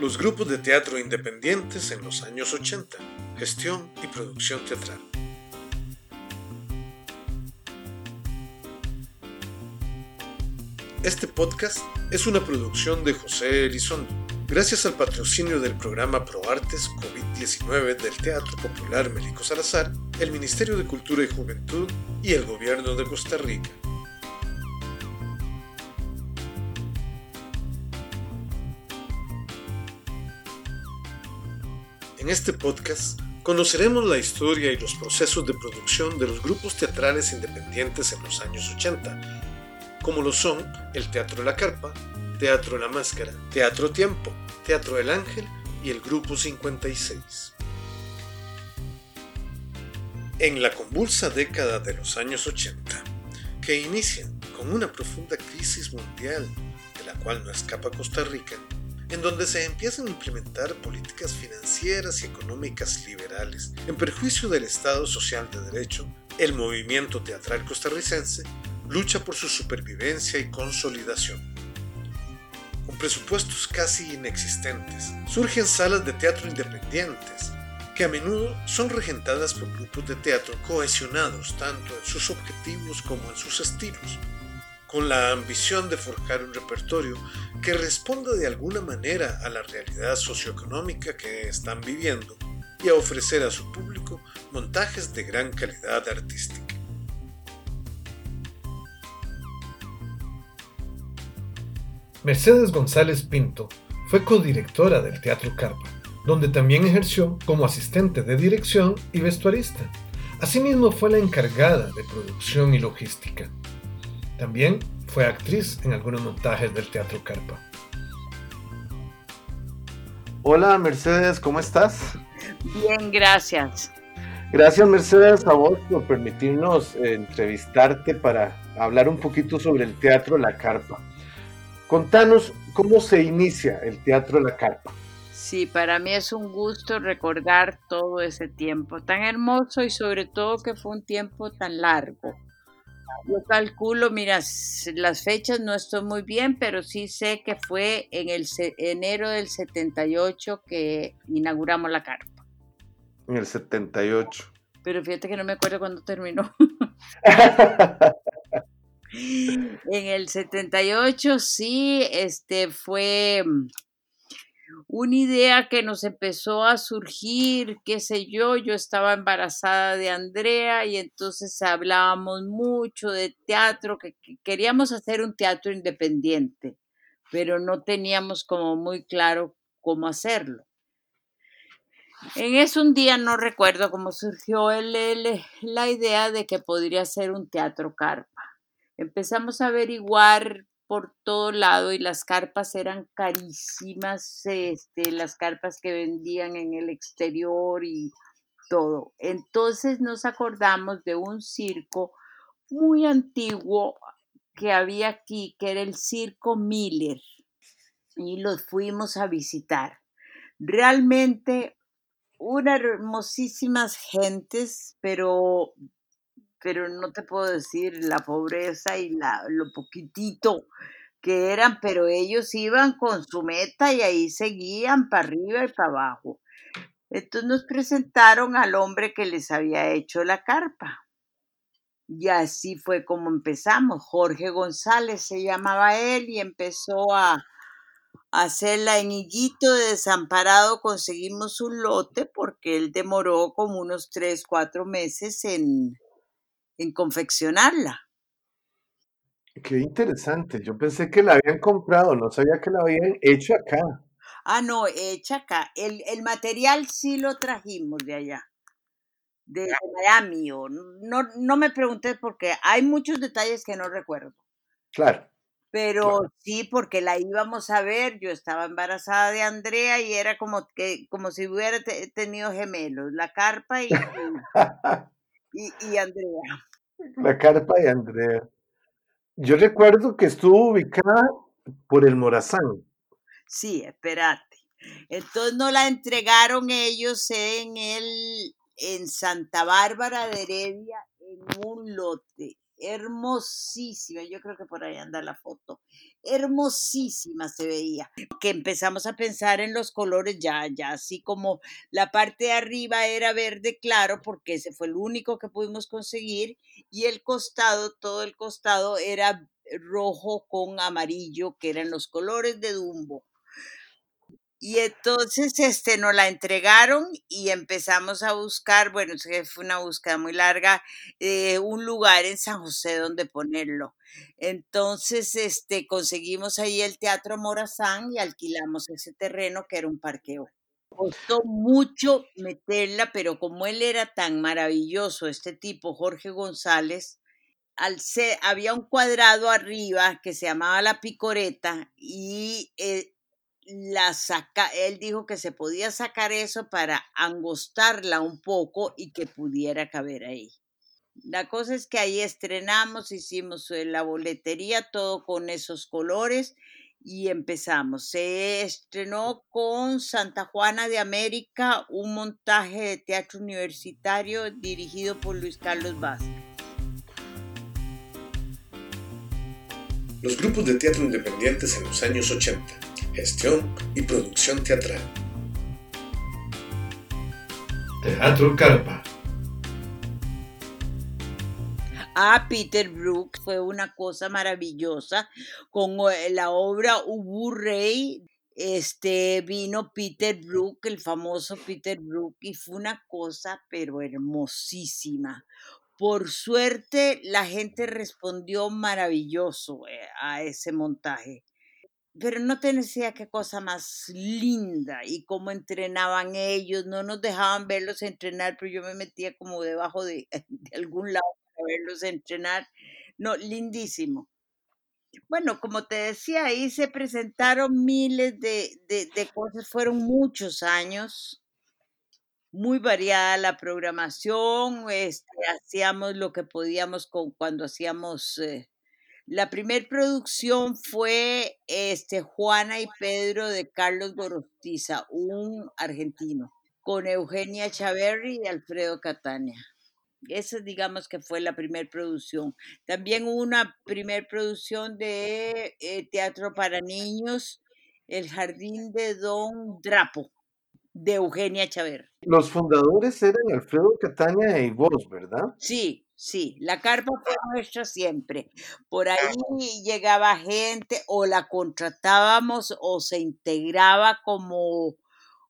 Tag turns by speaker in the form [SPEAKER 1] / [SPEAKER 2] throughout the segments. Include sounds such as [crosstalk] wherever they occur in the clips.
[SPEAKER 1] Los grupos de teatro independientes en los años 80, gestión y producción teatral. Este podcast es una producción de José Elizondo, gracias al patrocinio del programa ProArtes COVID-19 del Teatro Popular Melico Salazar, el Ministerio de Cultura y Juventud y el Gobierno de Costa Rica. En este podcast conoceremos la historia y los procesos de producción de los grupos teatrales independientes en los años 80, como lo son el Teatro La Carpa, Teatro La Máscara, Teatro Tiempo, Teatro El Ángel y el Grupo 56. En la convulsa década de los años 80, que inician con una profunda crisis mundial de la cual no escapa Costa Rica, en donde se empiezan a implementar políticas financieras y económicas liberales en perjuicio del Estado Social de Derecho, el movimiento teatral costarricense lucha por su supervivencia y consolidación. Con presupuestos casi inexistentes, surgen salas de teatro independientes, que a menudo son regentadas por grupos de teatro cohesionados tanto en sus objetivos como en sus estilos, con la ambición de forjar un repertorio que responda de alguna manera a la realidad socioeconómica que están viviendo y a ofrecer a su público montajes de gran calidad artística.
[SPEAKER 2] Mercedes González Pinto fue codirectora del Teatro Carpa, donde también ejerció como asistente de dirección y vestuarista. Asimismo fue la encargada de producción y logística. También fue actriz en algunos montajes del Teatro Carpa.
[SPEAKER 3] Hola Mercedes, ¿cómo estás?
[SPEAKER 4] Bien, gracias.
[SPEAKER 3] Gracias Mercedes a vos por permitirnos eh, entrevistarte para hablar un poquito sobre el Teatro La Carpa. Contanos cómo se inicia el Teatro La Carpa.
[SPEAKER 4] Sí, para mí es un gusto recordar todo ese tiempo tan hermoso y sobre todo que fue un tiempo tan largo. Yo calculo, mira, las fechas no estoy muy bien, pero sí sé que fue en el enero del 78 que inauguramos la carpa.
[SPEAKER 3] En el 78.
[SPEAKER 4] Pero fíjate que no me acuerdo cuándo terminó. [laughs] en el 78 sí, este fue una idea que nos empezó a surgir, qué sé yo, yo estaba embarazada de Andrea y entonces hablábamos mucho de teatro, que, queríamos hacer un teatro independiente, pero no teníamos como muy claro cómo hacerlo. En ese un día no recuerdo cómo surgió la idea de que podría ser un teatro carpa. Empezamos a averiguar por todo lado y las carpas eran carísimas, este, las carpas que vendían en el exterior y todo. Entonces nos acordamos de un circo muy antiguo que había aquí, que era el Circo Miller, y los fuimos a visitar. Realmente unas hermosísimas gentes, pero pero no te puedo decir la pobreza y la, lo poquitito que eran, pero ellos iban con su meta y ahí seguían para arriba y para abajo. Entonces nos presentaron al hombre que les había hecho la carpa. Y así fue como empezamos. Jorge González se llamaba él y empezó a, hacerla en Higuito de Desamparado. Conseguimos un lote porque él demoró como unos tres, cuatro meses en, en confeccionarla.
[SPEAKER 3] Qué interesante. Yo pensé que la habían comprado, no sabía que la habían hecho acá.
[SPEAKER 4] Ah, no, hecha acá. El, material sí lo trajimos de allá, de Miami. no, no me pregunté porque hay muchos detalles que no recuerdo.
[SPEAKER 3] Claro.
[SPEAKER 4] Pero sí, porque la íbamos a ver, yo estaba embarazada de Andrea y era como que como si hubiera tenido gemelos, la carpa y, y, [laughs] y Andrea.
[SPEAKER 3] La carpa de Andrea. Yo recuerdo que estuvo ubicada por el Morazán.
[SPEAKER 4] Sí, espérate. Entonces nos la entregaron ellos en el en Santa Bárbara de Heredia en un lote. hermosísima, yo creo que por ahí anda la foto, hermosísima se veía, que empezamos a pensar en los colores ya, ya, así como la parte de arriba era verde claro, porque ese fue el único que pudimos conseguir, y el costado, todo el costado era rojo con amarillo, que eran los colores de Dumbo. Y entonces este, nos la entregaron y empezamos a buscar, bueno, fue una búsqueda muy larga, eh, un lugar en San José donde ponerlo. Entonces este, conseguimos ahí el Teatro Morazán y alquilamos ese terreno que era un parqueo. Costó mucho meterla, pero como él era tan maravilloso, este tipo, Jorge González, al había un cuadrado arriba que se llamaba la picoreta y eh, la saca, él dijo que se podía sacar eso para angostarla un poco y que pudiera caber ahí. La cosa es que ahí estrenamos, hicimos eh, la boletería, todo con esos colores y empezamos. Se estrenó con Santa Juana de América, un montaje de teatro universitario dirigido por Luis Carlos Vázquez.
[SPEAKER 5] Los grupos de teatro independientes en los años 80 gestión y producción teatral.
[SPEAKER 2] Teatro Carpa.
[SPEAKER 4] Ah, Peter Brook fue una cosa maravillosa con eh, la obra Ubu Rey. Este vino Peter Brook, el famoso Peter Brook, y fue una cosa pero hermosísima. Por suerte, la gente respondió maravilloso eh, a ese montaje pero no te decía qué cosa más linda y cómo entrenaban ellos, no nos dejaban verlos entrenar, pero yo me metía como debajo de, [laughs] algún lado para verlos entrenar. No, lindísimo. Bueno, como te decía, ahí se presentaron miles de, cosas, fueron muchos años, muy variada la programación, este, hacíamos lo que podíamos con, cuando hacíamos... Eh, la primer producción fue este, Juana y Pedro de Carlos Gorostiza, un argentino, con Eugenia Chaverri y Alfredo Catania. Esa digamos que fue la primera producción. También hubo una primera producción de eh, teatro para niños, El Jardín de Don Drapo, de Eugenia Chaverri.
[SPEAKER 1] Los fundadores eran Alfredo Catania y vos, ¿verdad?
[SPEAKER 4] Sí, Sí, la carpa fue nuestra siempre. Por ahí llegaba gente o la contratábamos o se integraba como,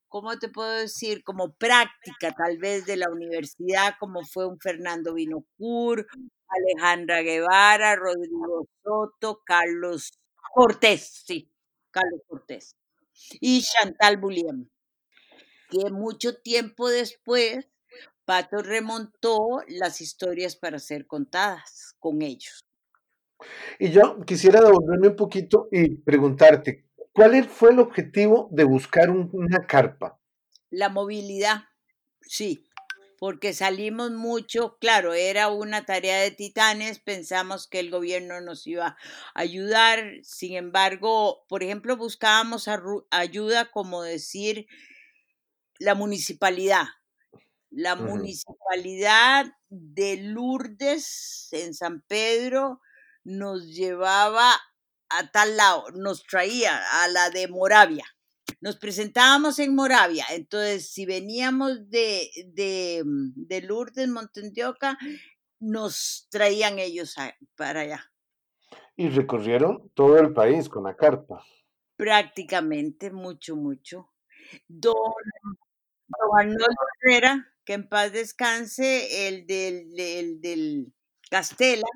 [SPEAKER 4] ¿cómo te puedo decir? Como práctica tal vez de la universidad, como fue un Fernando Vinocur, Alejandra Guevara, Rodrigo Soto, Carlos Cortés, sí, Carlos Cortés, y Chantal Bulliam, que mucho tiempo después Pato remontó las historias para ser contadas con ellos.
[SPEAKER 1] Y yo quisiera devolverme un poquito y preguntarte, ¿cuál fue el objetivo de buscar una carpa?
[SPEAKER 4] La movilidad, sí, porque salimos mucho, claro, era una tarea de titanes, pensamos que el gobierno nos iba a ayudar, sin embargo, por ejemplo, buscábamos ayuda como decir la municipalidad, la municipalidad de Lourdes en San Pedro nos llevaba a tal lado, nos traía a la de Moravia. Nos presentábamos en Moravia, entonces si veníamos de, de, de Lourdes, Montendioca, nos traían ellos para allá.
[SPEAKER 1] Y recorrieron todo el país con la carpa.
[SPEAKER 4] Prácticamente, mucho, mucho. Don, don Arnoldo Herrera, que en paz descanse, el del, del Castela,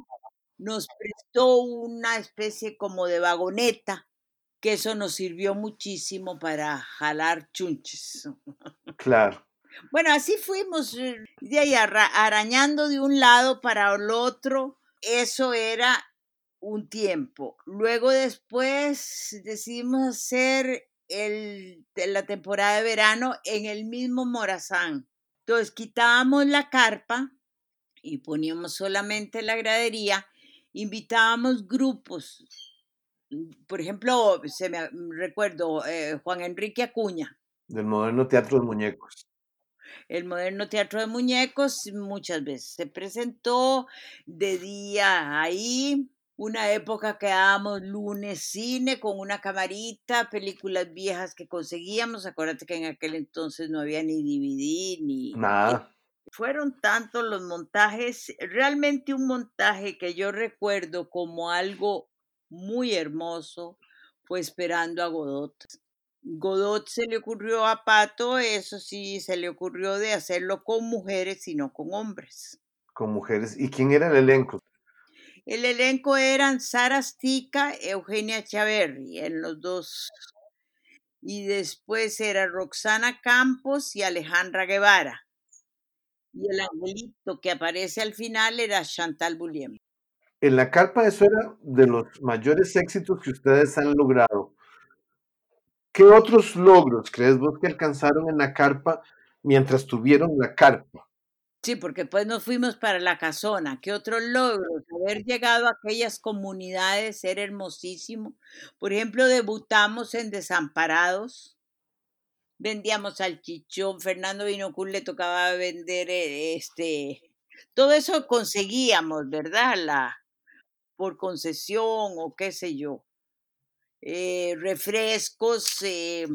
[SPEAKER 4] nos prestó una especie como de vagoneta, que eso nos sirvió muchísimo para jalar chunches. [laughs]
[SPEAKER 1] Claro.
[SPEAKER 4] Bueno, así fuimos eh, de ahí arañando de un lado para el otro. Eso era un tiempo. Luego después decidimos hacer el, la temporada de verano en el mismo Morazán. Entonces quitábamos la carpa y poníamos solamente la gradería, invitábamos grupos. Por ejemplo, se me recuerdo eh, Juan Enrique Acuña.
[SPEAKER 1] Del moderno teatro de muñecos.
[SPEAKER 4] El moderno teatro de muñecos muchas veces se presentó de día ahí, una época que dábamos lunes cine con una camarita, películas viejas que conseguíamos. Acuérdate que en aquel entonces no había ni DVD ni
[SPEAKER 1] Nada.
[SPEAKER 4] Fueron tantos los montajes, realmente un montaje que yo recuerdo como algo muy hermoso fue Esperando a Godot. Godot se le ocurrió a Pato, eso sí, se le ocurrió de hacerlo con mujeres y no con hombres.
[SPEAKER 1] Con mujeres. ¿Y quién era el elenco?
[SPEAKER 4] El elenco eran Sara Stica, Eugenia Chaverri, en los dos. Y después era Roxana Campos y Alejandra Guevara. Y el angelito que aparece al final era Chantal Bulliem.
[SPEAKER 1] En la carpa eso era de los mayores éxitos que ustedes han logrado. ¿Qué otros logros crees vos que alcanzaron en la carpa mientras tuvieron la carpa?
[SPEAKER 4] Sí, porque pues nos fuimos para la casona. ¿Qué otros logros? Haber llegado a aquellas comunidades era hermosísimo. Por ejemplo, debutamos en Desamparados. Vendíamos salchichón. Fernando Vinocul le tocaba vender eh, este. Todo eso conseguíamos, ¿verdad? La, por concesión o qué sé yo. Eh, refrescos, eh,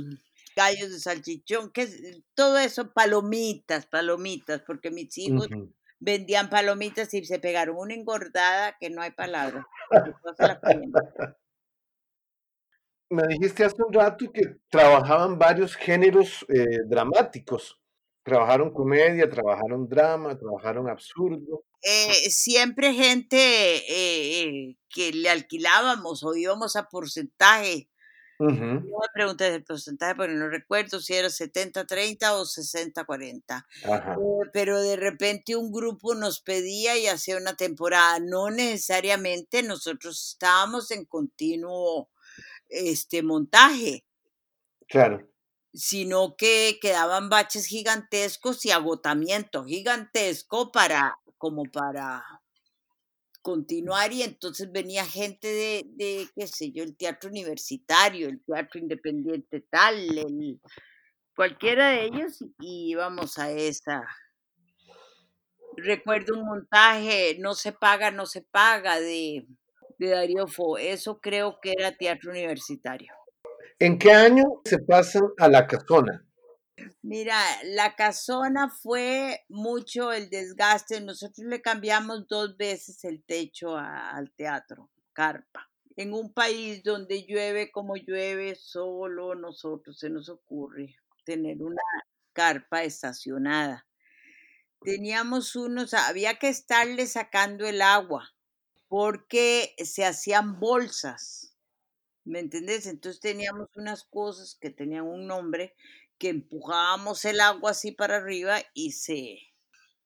[SPEAKER 4] gallos de salchichón, que todo eso, palomitas, palomitas, porque mis hijos vendían palomitas y se pegaron una engordada que no hay palabra. No se la comían.
[SPEAKER 1] Me dijiste hace un rato que trabajaban varios géneros eh, dramáticos. Trabajaron comedia, trabajaron drama, trabajaron absurdo.
[SPEAKER 4] Eh, siempre gente eh, eh, que le alquilábamos o íbamos a porcentaje.
[SPEAKER 1] Ujú.
[SPEAKER 4] No me preguntes el porcentaje porque no recuerdo si era 70-30 o 60-40.
[SPEAKER 1] Ajá.
[SPEAKER 4] Eh, pero de repente un grupo nos pedía y hacía una temporada. No necesariamente nosotros estábamos en continuo este montaje,
[SPEAKER 1] Claro.
[SPEAKER 4] sino que quedaban baches gigantescos y agotamiento gigantesco para como para continuar y entonces venía gente de, de qué sé yo, el teatro universitario, el teatro independiente tal, el, cualquiera de ellos y íbamos a esa. Recuerdo un montaje, no se paga, no se paga de, de Darío Fo, eso creo que era teatro universitario.
[SPEAKER 1] ¿En qué año se pasan a la casona?
[SPEAKER 4] Mira, la casona fue mucho el desgaste. Nosotros le cambiamos dos veces el techo al teatro, carpa. En un país donde llueve como llueve, solo nosotros se nos ocurre tener una carpa estacionada. Teníamos unos, había que estarle sacando el agua porque se hacían bolsas. ¿Me entendés? Entonces teníamos unas cosas que tenían un nombre que empujábamos el agua así para arriba y se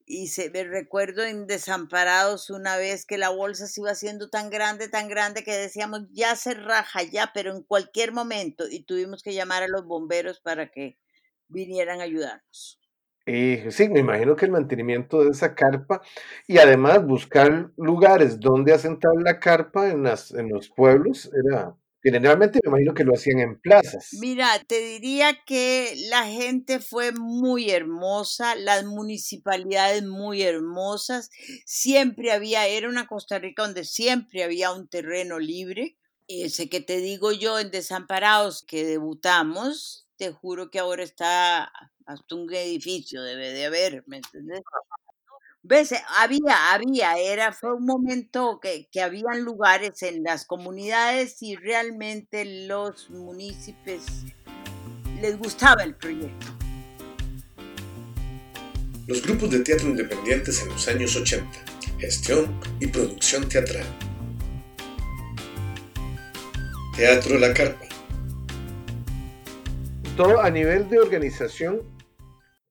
[SPEAKER 4] y se me recuerdo en Desamparados una vez que la bolsa se iba haciendo tan grande, tan grande que decíamos ya se raja ya, pero en cualquier momento y tuvimos que llamar a los bomberos para que vinieran a ayudarnos.
[SPEAKER 1] Eh, sí, me imagino que el mantenimiento de esa carpa y además buscar lugares donde asentar la carpa en, las, en los pueblos era, generalmente me imagino que lo hacían en plazas.
[SPEAKER 4] Mira, te diría que la gente fue muy hermosa, las municipalidades muy hermosas, siempre había, era una Costa Rica donde siempre había un terreno libre. Ese que te digo yo en Desamparados que debutamos, te juro que ahora está hasta un edificio, debe de haber, ¿me entiendes? ¿Ves? Había, había, era, fue un momento que, que habían lugares en las comunidades y realmente los municipios les gustaba el proyecto.
[SPEAKER 5] Los grupos de teatro independientes en los años 80, gestión y producción teatral. Teatro La Carpa.
[SPEAKER 1] Todo a nivel de organización,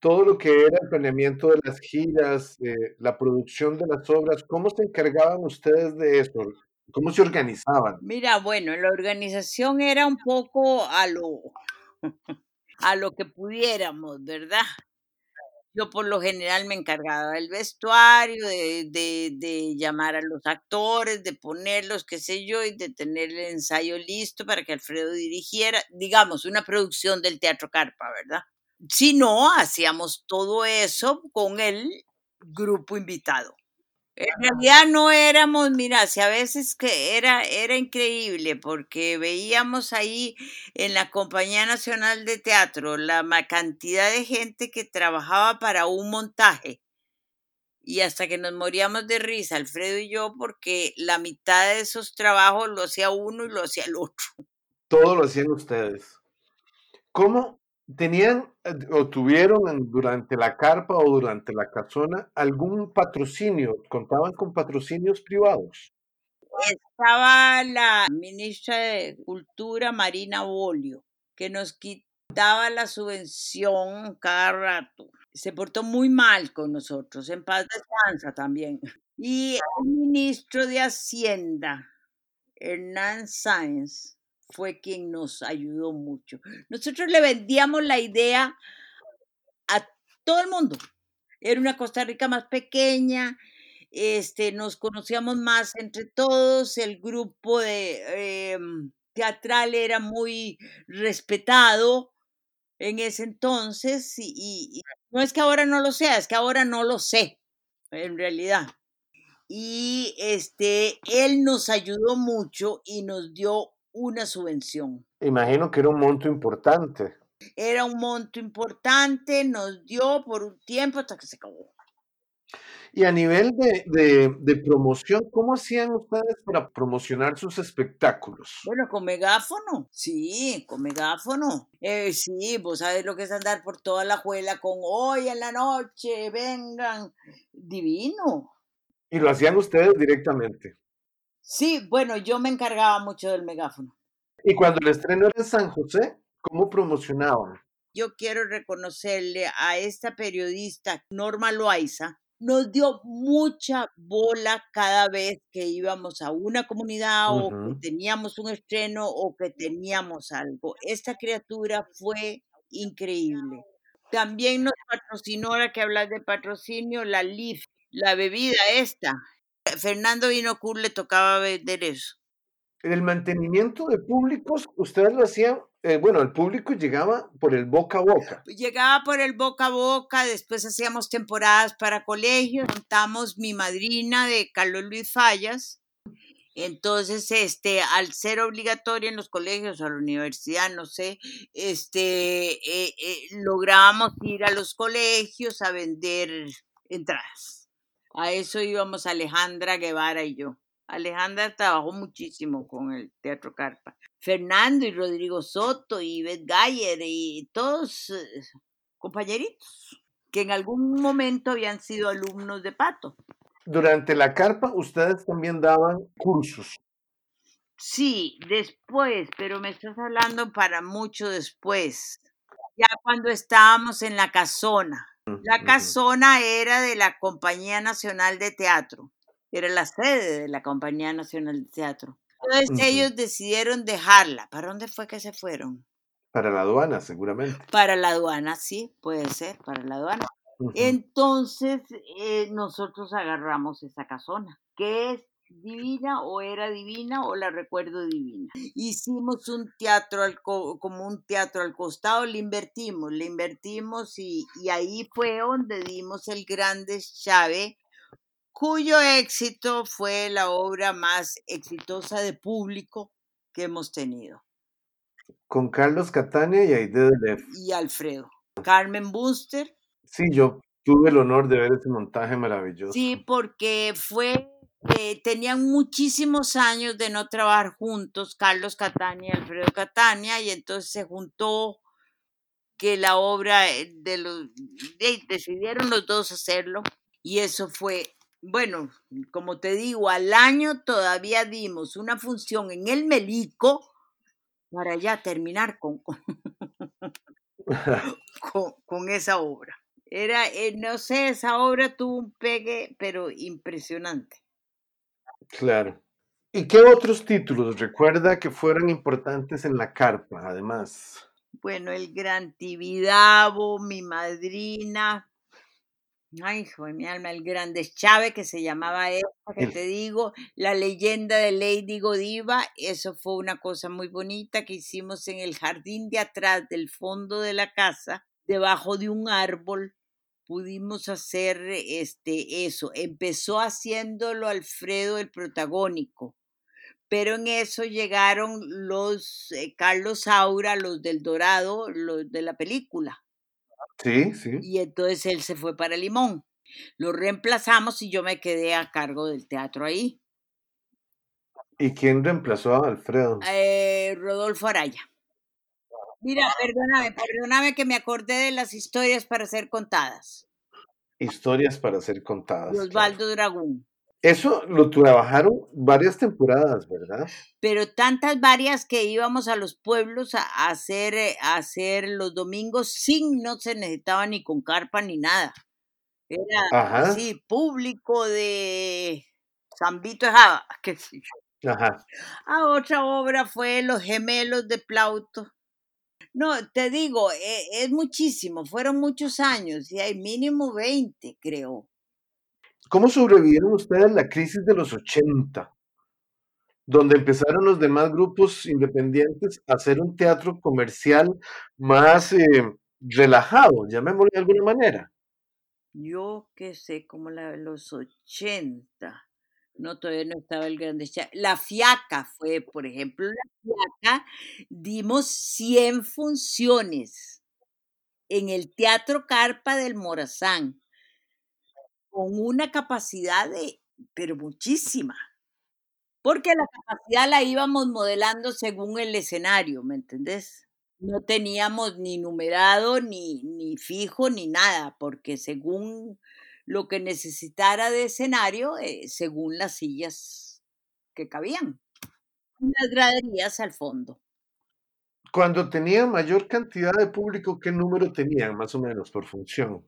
[SPEAKER 1] todo lo que era el planeamiento de las giras, eh, la producción de las obras, ¿cómo se encargaban ustedes de eso? ¿Cómo se organizaban?
[SPEAKER 4] Mira, bueno, la organización era un poco a lo, [laughs] a lo que pudiéramos, ¿verdad? Yo por lo general me encargaba del vestuario, de, de, de llamar a los actores, de ponerlos, qué sé yo, y de tener el ensayo listo para que Alfredo dirigiera, digamos, una producción del Teatro Carpa, ¿verdad? Si no, hacíamos todo eso con el grupo invitado. En realidad no éramos, mira, si a veces que era, era increíble porque veíamos ahí en la Compañía Nacional de Teatro la cantidad de gente que trabajaba para un montaje. Y hasta que nos moríamos de risa, Alfredo y yo, porque la mitad de esos trabajos lo hacía uno y lo hacía el otro.
[SPEAKER 1] Todo lo hacían ustedes. ¿Cómo tenían eh, o tuvieron durante la carpa o durante la casona algún patrocinio? ¿Contaban con patrocinios privados?
[SPEAKER 4] Estaba la ministra de Cultura, Marina Bolio, que nos quitaba la subvención cada rato. Se portó muy mal con nosotros, en paz descansa también. Y el ministro de Hacienda, Hernán Sáenz, fue quien nos ayudó mucho. Nosotros le vendíamos la idea a todo el mundo. Era una Costa Rica más pequeña, este, nos conocíamos más entre todos, el grupo de em, teatral era muy respetado en ese entonces y, no es que ahora no lo sea, es que ahora no lo sé, en realidad. Y este, él nos ayudó mucho y nos dio una subvención.
[SPEAKER 1] Imagino que era un monto importante.
[SPEAKER 4] Era un monto importante, nos dio por un tiempo hasta que se acabó.
[SPEAKER 1] Y a nivel de, promoción, ¿cómo hacían ustedes para promocionar sus espectáculos?
[SPEAKER 4] Bueno, con megáfono, sí, con megáfono. Eh, sí, vos sabes lo que es andar por toda la juela con hoy en la noche, vengan, divino.
[SPEAKER 1] Y lo hacían ustedes directamente.
[SPEAKER 4] Sí, bueno, yo me encargaba mucho del megáfono.
[SPEAKER 1] Y cuando el estreno era en San José, ¿cómo promocionaban?
[SPEAKER 4] Yo quiero reconocerle a esta periodista, Norma Loaiza, nos dio mucha bola cada vez que íbamos a una comunidad o que teníamos un estreno o que teníamos algo. Esta criatura fue increíble. También nos patrocinó, ahora que hablas de patrocinio, la LIF, la bebida esta, Fernando Vinocur le tocaba vender eso.
[SPEAKER 1] El mantenimiento de públicos, ustedes lo hacían, eh, bueno, el público llegaba por el boca a boca.
[SPEAKER 4] Llegaba por el boca a boca, después hacíamos temporadas para colegios, montamos mi madrina de Carlos Luis Fallas. Entonces, este, al ser obligatorio en los colegios o a la universidad, no sé, este, eh, eh, lográbamos ir a los colegios a vender entradas. A eso íbamos Alejandra Guevara y yo. Alejandra trabajó muchísimo con el Teatro Carpa. Fernando y Rodrigo Soto y Beth Gayer y todos eh, compañeritos que en algún momento habían sido alumnos de Pato.
[SPEAKER 1] Durante la carpa ustedes también daban cursos.
[SPEAKER 4] Sí, después, pero me estás hablando para mucho después, ya cuando estábamos en la casona. La casona era de la Compañía Nacional de Teatro, era la sede de la Compañía Nacional de Teatro. Entonces ellos decidieron dejarla. ¿Para dónde fue que se fueron?
[SPEAKER 1] Para la aduana, seguramente.
[SPEAKER 4] Para la aduana, sí, puede ser, para la aduana. Entonces eh, nosotros agarramos esa casona, que es divina o era divina o la recuerdo divina. Hicimos un teatro al como un teatro al costado, le invertimos, le invertimos y, ahí fue donde dimos el grande chave cuyo éxito fue la obra más exitosa de público que hemos tenido.
[SPEAKER 1] Con Carlos Catania y Aide Delef.
[SPEAKER 4] Y Alfredo. Carmen Buster.
[SPEAKER 1] Sí, yo tuve el honor de ver ese montaje maravilloso.
[SPEAKER 4] Sí, porque fue eh, tenían muchísimos años de no trabajar juntos, Carlos Catania y Alfredo Catania, y entonces se juntó que la obra eh, de los decidieron los dos hacerlo y eso fue bueno, como te digo, al año todavía dimos una función en el Melico para ya terminar con, con, [laughs] con esa obra. Era, eh, no sé, esa obra tuvo un pegue, pero impresionante.
[SPEAKER 1] Claro. ¿Y qué otros títulos recuerda que fueron importantes en la carpa, además?
[SPEAKER 4] Bueno, el Gran Tibidabo, mi madrina, ay, hijo de mi alma, el Grande Chávez, que se llamaba esta, que te digo, la leyenda de Lady Godiva, eso fue una cosa muy bonita que hicimos en el jardín de atrás del fondo de la casa debajo de un árbol pudimos hacer este eso. Empezó haciéndolo Alfredo el protagónico, pero en eso llegaron los eh, Carlos Saura, los del Dorado, los de la película.
[SPEAKER 1] Sí, sí.
[SPEAKER 4] Y entonces él se fue para Limón. Lo reemplazamos y yo me quedé a cargo del teatro ahí.
[SPEAKER 1] ¿Y quién reemplazó a Alfredo?
[SPEAKER 4] Eh, Rodolfo Araya. Mira, perdóname, perdóname que me acordé de las historias para ser contadas.
[SPEAKER 1] Historias para ser contadas.
[SPEAKER 4] De Osvaldo Dragón.
[SPEAKER 1] Eso lo trabajaron varias temporadas, ¿verdad?
[SPEAKER 4] Pero tantas varias que íbamos a los pueblos a hacer, eh, a hacer los domingos sin, no se necesitaba ni con carpa ni nada. Era
[SPEAKER 1] Ajá.
[SPEAKER 4] así, público de San Vito de Java, [laughs] qué sé yo.
[SPEAKER 1] Ajá.
[SPEAKER 4] Ah, otra obra fue Los gemelos de Plauto. No, te digo, e- es, muchísimo, fueron muchos años y hay mínimo 20, creo.
[SPEAKER 1] ¿Cómo sobrevivieron ustedes la crisis de los 80? Donde empezaron los demás grupos independientes a hacer un teatro comercial más eh, relajado, llamémoslo de alguna manera.
[SPEAKER 4] Yo qué sé, como la de los 80. No, todavía no estaba el grande. La Fiaca fue, por ejemplo, la Fiaca, dimos 100 funciones en el Teatro Carpa del Morazán, con una capacidad de, pero muchísima, porque la capacidad la íbamos modelando según el escenario, ¿me entendés? No teníamos ni numerado, ni, ni fijo, ni nada, porque según lo que necesitara de escenario, eh, según las sillas que cabían. Y Las graderías al fondo.
[SPEAKER 1] Cuando tenía mayor cantidad de público, ¿qué número tenían más o menos por función?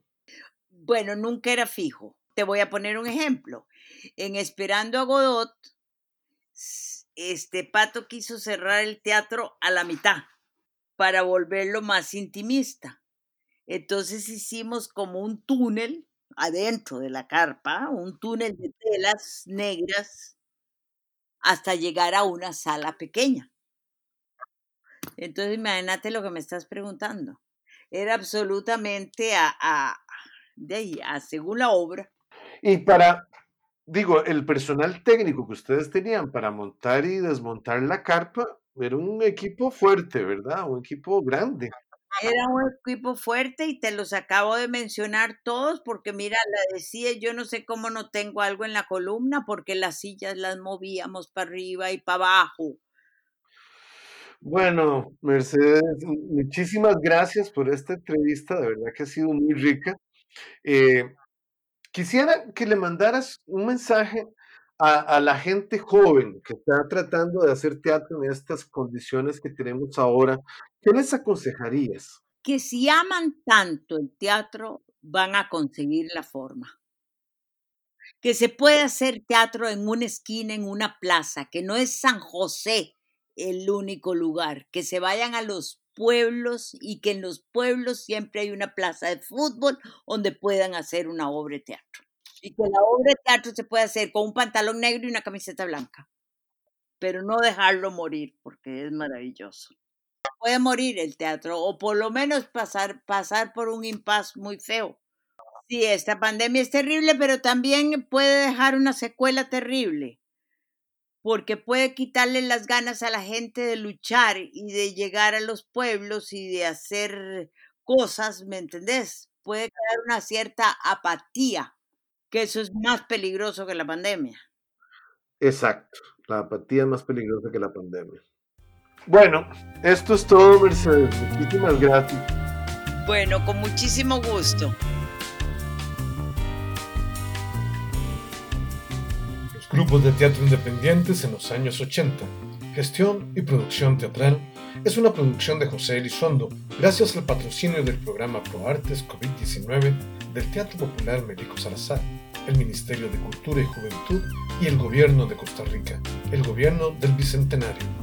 [SPEAKER 4] Bueno, nunca era fijo. Te voy a poner un ejemplo. En Esperando a Godot, este Pato quiso cerrar el teatro a la mitad para volverlo más intimista. Entonces hicimos como un túnel adentro de la carpa, un túnel de telas negras hasta llegar a una sala pequeña. Entonces imagínate lo que me estás preguntando. Era absolutamente a, a- de ahí, a según la obra.
[SPEAKER 1] Y para, digo, el personal técnico que ustedes tenían para montar y desmontar la carpa, era un equipo fuerte, ¿verdad? Un equipo grande.
[SPEAKER 4] Era un equipo fuerte y te los acabo de mencionar todos porque mira, la decía, yo no sé cómo no tengo algo en la columna porque las sillas las movíamos para arriba y para abajo.
[SPEAKER 1] Bueno, Mercedes, mu- muchísimas gracias por esta entrevista, de verdad que ha sido muy rica. Eh, quisiera que le mandaras un mensaje a, la gente joven que está tratando de hacer teatro en estas condiciones que tenemos ahora. ¿Qué les aconsejarías?
[SPEAKER 4] Que si aman tanto el teatro, van a conseguir la forma. Que se puede hacer teatro en una esquina, en una plaza, que no es San José el único lugar, que se vayan a los pueblos y que en los pueblos siempre hay una plaza de fútbol donde puedan hacer una obra de teatro. Y que la obra de teatro se puede hacer con un pantalón negro y una camiseta blanca, pero no dejarlo morir porque es maravilloso. Puede morir el teatro o por lo menos pasar, pasar por un impas muy feo. Sí, esta pandemia es terrible, pero también puede dejar una secuela terrible porque puede quitarle las ganas a la gente de luchar y de llegar a los pueblos y de hacer cosas, ¿me entendés? Puede crear una cierta apatía, que eso es más peligroso que la pandemia.
[SPEAKER 1] Exacto, la apatía es más peligrosa que la pandemia. Bueno, esto es todo, Mercedes. Muchísimas gracias.
[SPEAKER 4] Bueno, con muchísimo gusto.
[SPEAKER 2] Los grupos de teatro independientes en los años 80. Gestión y producción teatral es una producción de José Elizondo gracias al patrocinio del programa ProArtes COVID-19 del Teatro Popular Médico Salazar, el Ministerio de Cultura y Juventud y el Gobierno de Costa Rica, el Gobierno del Bicentenario.